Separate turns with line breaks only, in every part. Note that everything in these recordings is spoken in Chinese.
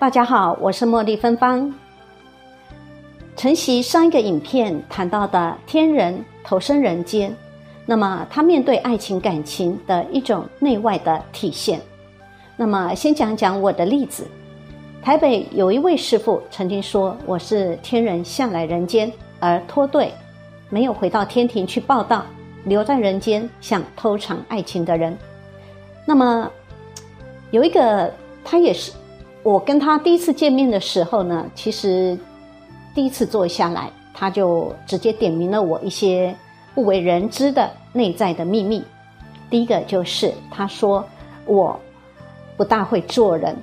大家好，我是茉莉芬芳。承袭上一个影片谈到的天人投身人间，那么他面对爱情感情的一种内外的体现。那么先讲讲我的例子。台北有一位师傅曾经说：“我是天人下来人间而脱队，没有回到天庭去报道，留在人间想偷尝爱情的人。”那么有一个他也是。我跟他第一次见面的时候呢，其实第一次坐下来，他就直接点明了我一些不为人知的内在的秘密。第一个就是他说我不大会做人，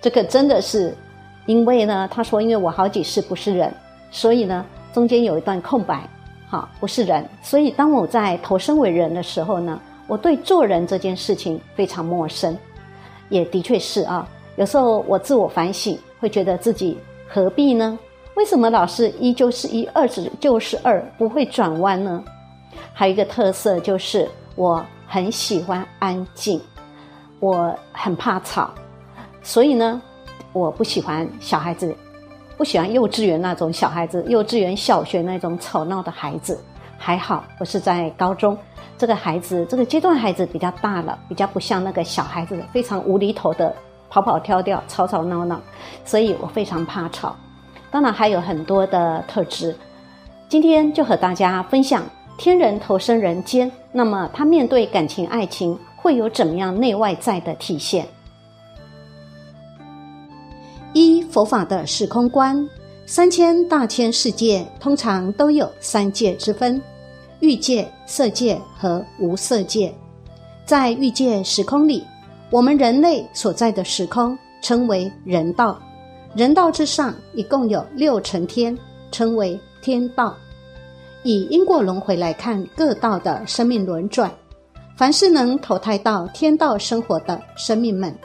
这个真的是因为呢，他说因为我好几世不是人，所以呢中间有一段空白，好不是人，所以当我在投身为人的时候呢，我对做人这件事情非常陌生，也的确是啊。有时候我自我反省，会觉得自己何必呢？为什么老是一就是一，二就是二，不会转弯呢？还有一个特色就是我很喜欢安静，我很怕吵，所以呢，我不喜欢小孩子，不喜欢幼稚园那种小孩子，幼稚园、小学那种吵闹的孩子。还好我是在高中，这个孩子这个阶段孩子比较大了，比较不像那个小孩子非常无厘头的。跑跑跳跳，吵吵闹闹，所以我非常怕吵。当然还有很多的特质。今天就和大家分享天人投身人间，那么他面对感情、爱情会有怎么样内外在的体现？一佛法的时空观，三千大千世界通常都有三界之分：欲界、色界和无色界。在欲界时空里。我们人类所在的时空称为人道，人道之上一共有六层天，称为天道。以因果轮回来看各道的生命轮转，凡是能投胎到天道生活的生命们，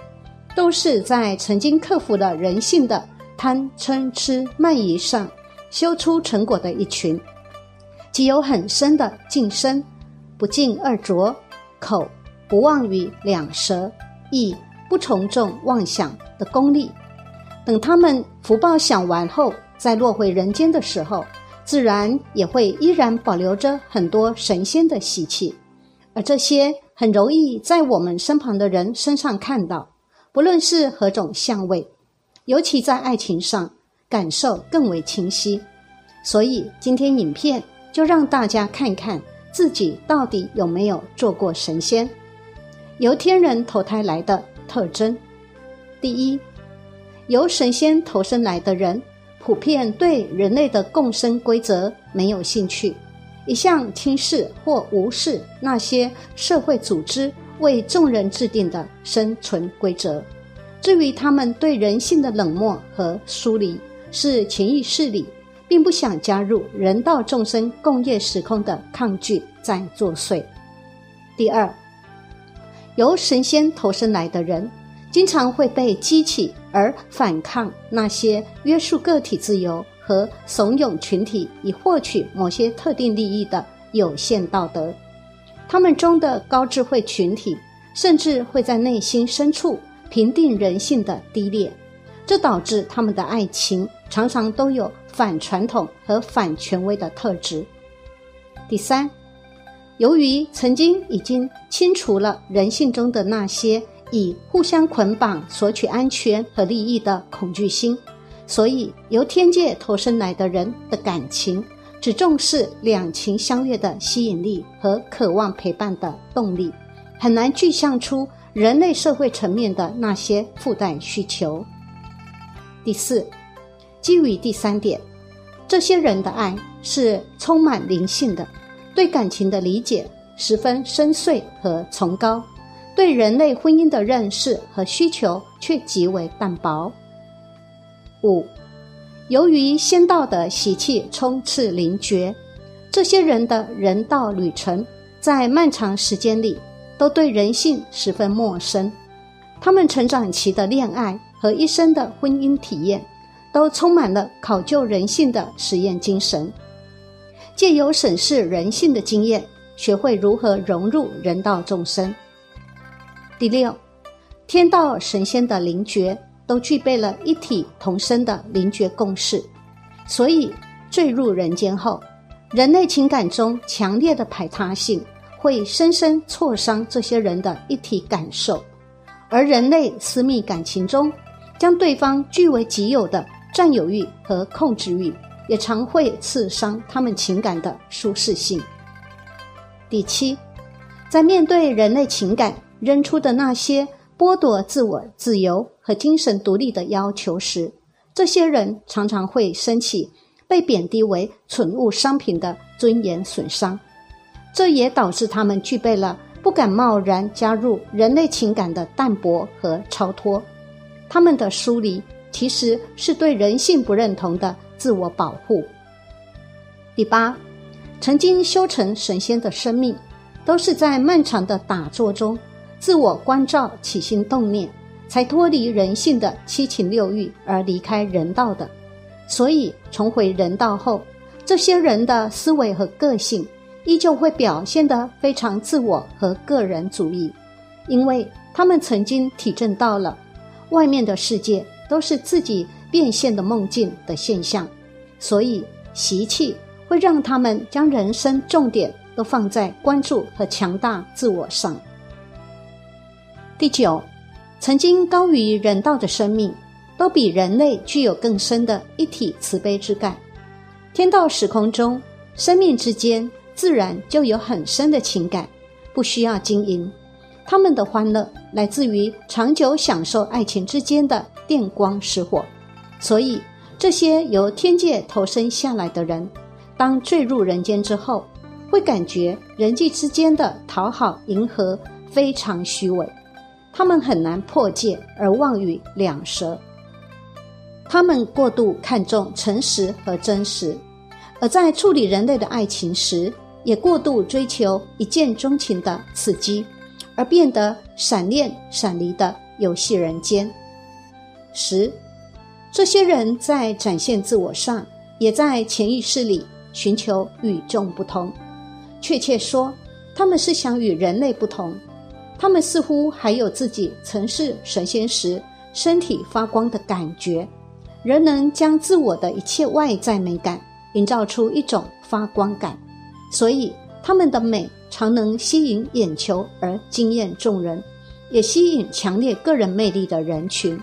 都是在曾经克服了人性的贪嗔痴慢疑上修出成果的一群，即有很深的净身，不净二浊，口不妄语两舌。以不从众妄想的功力，等他们福报享完后，再落回人间的时候，自然也会依然保留着很多神仙的习气，而这些很容易在我们身旁的人身上看到，不论是何种相位，尤其在爱情上感受更为清晰。所以今天影片就让大家看看自己到底有没有做过神仙。由天人投胎来的特征，第一，由神仙投生来的人，普遍对人类的共生规则没有兴趣，一向轻视或无视那些社会组织为众人制定的生存规则。至于他们对人性的冷漠和疏离，是潜意识里并不想加入人道众生共业时空的抗拒在作祟。第二。由神仙投生来的人，经常会被激起而反抗那些约束个体自由和怂恿群体以获取某些特定利益的有限道德。他们中的高智慧群体，甚至会在内心深处平定人性的低劣，这导致他们的爱情常常都有反传统和反权威的特质。第三。由于曾经已经清除了人性中的那些以互相捆绑索取安全和利益的恐惧心，所以由天界投生来的人的感情只重视两情相悦的吸引力和渴望陪伴的动力，很难具象出人类社会层面的那些附带需求。第四，基于第三点，这些人的爱是充满灵性的。对感情的理解十分深邃和崇高，对人类婚姻的认识和需求却极为淡薄。五，由于仙道的习气充斥灵觉，这些人的人道旅程在漫长时间里都对人性十分陌生，他们成长期的恋爱和一生的婚姻体验，都充满了考究人性的实验精神。借由审视人性的经验，学会如何融入人道众生。第六，天道神仙的灵觉都具备了一体同生的灵觉共识，所以坠入人间后，人类情感中强烈的排他性会深深挫伤这些人的一体感受，而人类私密感情中将对方据为己有的占有欲和控制欲，也常会刺伤他们情感的舒适性。第七，在面对人类情感扔出的那些。剥夺自我自由和精神独立的要求时，这些人常常会升起被贬低为蠢物商品的尊严损伤。这也导致他们具备了不敢贸然加入人类情感的淡泊和超脱。他们的疏离其实是对人性不认同的自我保护。第八，曾经修成神仙的生命，都是在漫长的打坐中。自我关照起心动念，才脱离人性的七情六欲而离开人道的。所以重回人道后，这些人的思维和个性依旧会表现得非常自我和个人主义，因为他们曾经体证到了外面的世界都是自己变现的梦境的现象，所以习气会让他们将人生重点都放在关注和强大自我上。第九，曾经高于人道的生命，都比人类具有更深的一体慈悲之感。天道时空中，生命之间自然就有很深的情感，不需要经营。他们的欢乐来自于长久享受爱情之间的电光石火。所以，这些由天界投生下来的人，当坠入人间之后，会感觉人际之间的讨好迎合非常虚伪。他们很难破戒而妄语两舌，他们过度看重诚实和真实，而在处理人类的爱情时，也过度追求一见钟情的刺激，而变得闪恋闪离的游戏人间。十，这些人在展现自我上，也在潜意识里寻求与众不同。确切说，他们是想与人类不同。他们似乎还有自己曾是神仙时身体发光的感觉，仍能将自我的一切外在美感营造出一种发光感，所以他们的美常能吸引眼球而惊艳众人，也吸引强烈个人魅力的人群。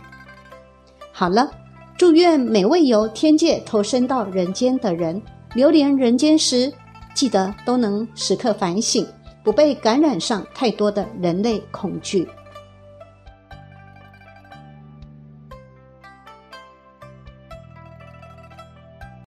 好了，祝愿每位由天界投身到人间的人，流连人间时，记得都能时刻反省。不被感染上太多的人类恐惧。